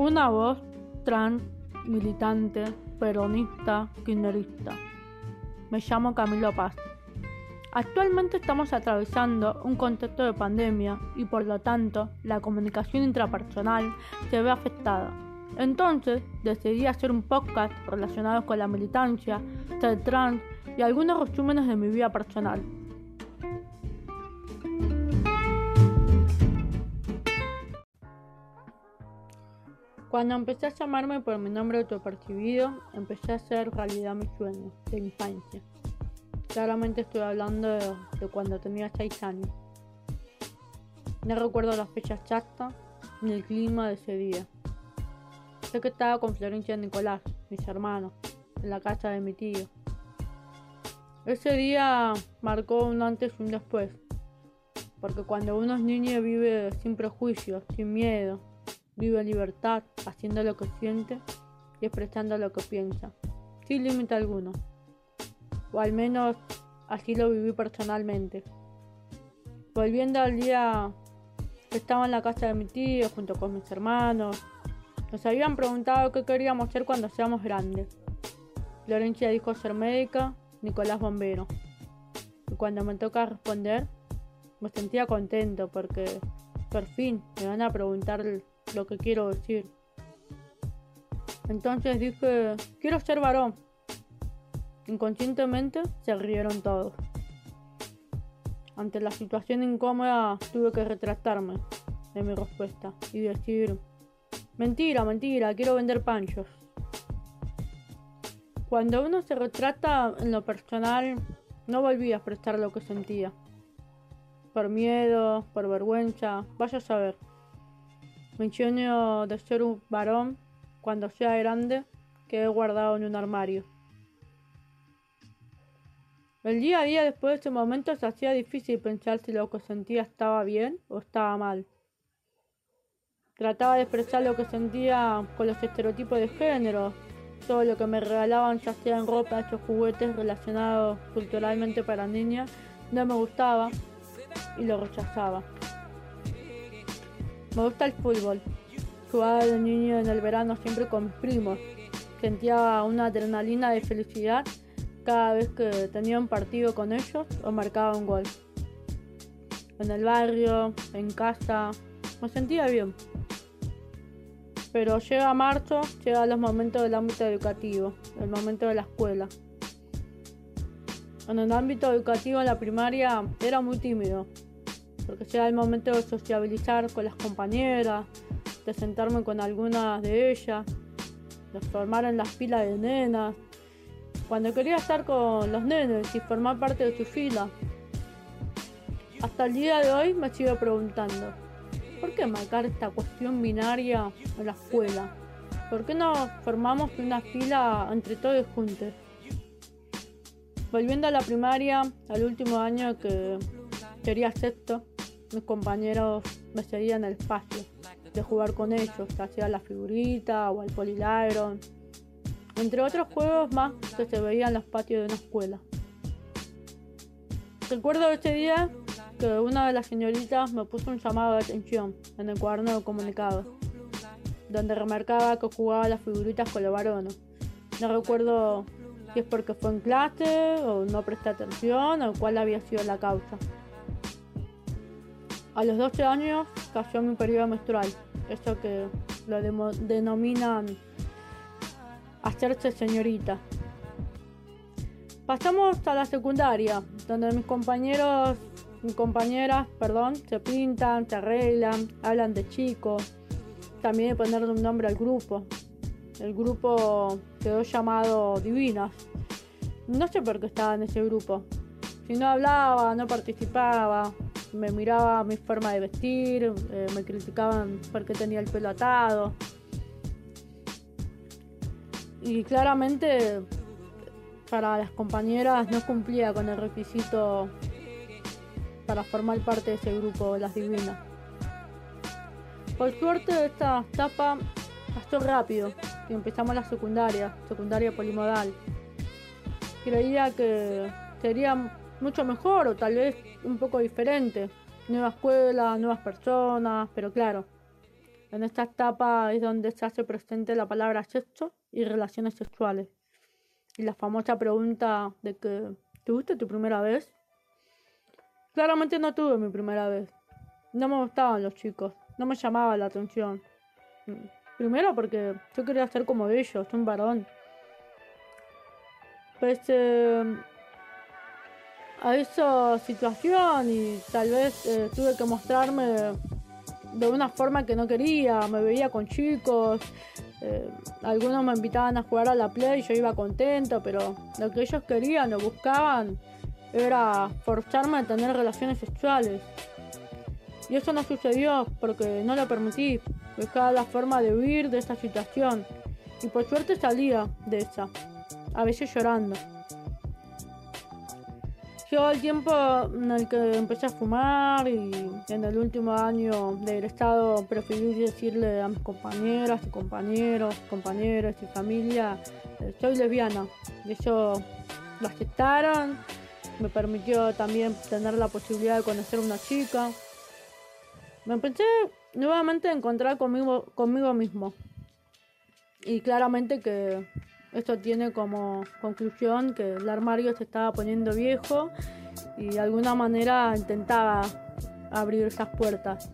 Una voz trans, militante, peronista, kirchnerista. Me llamo Camilo Paz. Actualmente estamos atravesando un contexto de pandemia y por lo tanto la comunicación intrapersonal se ve afectada. Entonces decidí hacer un podcast relacionado con la militancia, ser trans y algunos resúmenes de mi vida personal. Cuando empecé a llamarme por mi nombre autopercibido, empecé a hacer realidad mis sueños de infancia. Claramente estoy hablando de, cuando tenía 6 años. No recuerdo las fechas exactas ni el clima de ese día. Sé que estaba con Florencia y Nicolás, mis hermanos, en la casa de mi tío. Ese día marcó un antes y un después, porque cuando uno es niño vive sin prejuicios, sin miedo, vive en libertad, haciendo lo que siente y expresando lo que piensa, sin límite alguno. O al menos así lo viví personalmente. Volviendo al día que estaba en la casa de mi tío junto con mis hermanos, nos habían preguntado qué queríamos ser cuando seamos grandes. Florencia dijo ser médica, Nicolás bombero. Y cuando me toca responder, me sentía contento porque por fin me van a preguntar lo que quiero decir. Entonces dije, quiero ser varón. Inconscientemente se rieron todos. Ante la situación incómoda tuve que retratarme de mi respuesta y decir, mentira, mentira, quiero vender panchos. Cuando uno se retrata en lo personal, no volví a expresar lo que sentía. Por miedo, por vergüenza, vaya a saber. Sueño de ser un varón, cuando sea grande, quedé guardado en un armario. El día a día después de ese momento se hacía difícil pensar si lo que sentía estaba bien o estaba mal. Trataba de expresar lo que sentía con los estereotipos de género, todo lo que me regalaban, ya sea en ropa, estos juguetes relacionados culturalmente para niñas, no me gustaba y lo rechazaba. Me gusta el fútbol. Jugaba de niño en el verano siempre con primos. Sentía una adrenalina de felicidad cada vez que tenía un partido con ellos o marcaba un gol. En el barrio, en casa, me sentía bien. Pero llega marzo, llega los momentos del ámbito educativo, el momento de la escuela. En el ámbito educativo en la primaria era muy tímido, porque llega el momento de sociabilizar con las compañeras, de sentarme con algunas de ellas, de formar en las filas de nenas, cuando quería estar con los nenes y formar parte de su fila. Hasta el día de hoy me sigo preguntando, ¿por qué marcar esta cuestión binaria en la escuela? ¿Por qué no formamos una fila entre todos juntos? Volviendo a la primaria, al último año que sería sexto, mis compañeros me seguían el espacio de jugar con ellos, ya sea la figurita o al polilagron entre otros juegos más que se veían en los patios de una escuela. Recuerdo ese día que una de las señoritas me puso un llamado de atención en el cuaderno de comunicados, donde remarcaba que jugaba las figuritas con los varones. No recuerdo si es porque fue en clase o no presté atención o cuál había sido la causa. A los 12 años cayó mi periodo menstrual, eso que lo denominan hacerse señorita. Pasamos a la secundaria, donde mis compañeros, mis compañeras, perdón, se pintan, se arreglan, hablan de chicos, también de ponerle un nombre al grupo. El grupo quedó llamado Divinas. No sé por qué estaba en ese grupo. Si no hablaba, no participaba, me miraba mi forma de vestir, eh, me criticaban porque tenía el pelo atado y claramente para las compañeras no cumplía con el requisito para formar parte de ese grupo las divinas. Por suerte esta etapa pasó rápido y empezamos la secundaria, secundaria polimodal. Creía que sería mucho mejor o tal vez un poco diferente. Nueva escuela, nuevas personas, pero claro, En esta etapa es donde se hace presente la palabra sexo y relaciones sexuales. Y la famosa pregunta de que ¿tuviste tu primera vez? Claramente no tuve mi primera vez. No me gustaban los chicos, no me llamaba la atención. Primero porque yo quería ser como ellos, un varón. Pese a esa situación y tal vez eh, tuve que mostrarme de una forma que no quería, me veía con chicos, eh, algunos me invitaban a jugar a la play y yo iba contento, pero lo que ellos querían o buscaban era forzarme a tener relaciones sexuales. Y eso no sucedió porque no lo permití, buscaba la forma de huir de esa situación y por suerte salía de esa, a veces llorando. Llegó el tiempo en el que empecé a fumar y en el último año del estado preferí decirle a mis compañeras compañeros, compañeros y familia, eh, soy lesbiana. Y eso lo aceptaron, me permitió también tener la posibilidad de conocer a una chica. Me empecé nuevamente a encontrar conmigo, conmigo mismo. Y claramente que esto tiene como conclusión que el armario se estaba poniendo viejo y de alguna manera intentaba abrir esas puertas,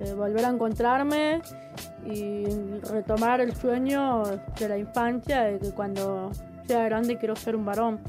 eh, volver a encontrarme y retomar el sueño de la infancia de que cuando sea grande quiero ser un varón.